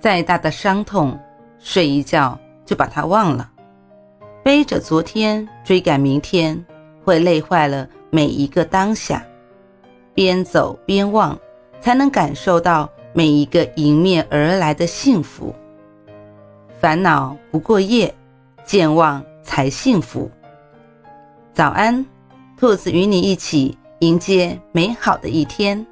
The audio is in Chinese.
再大的伤痛，睡一觉就把它忘了。背着昨天追赶明天，会累坏了每一个当下。边走边忘，才能感受到每一个迎面而来的幸福。烦恼不过夜，健忘才幸福。早安，兔子与你一起迎接美好的一天。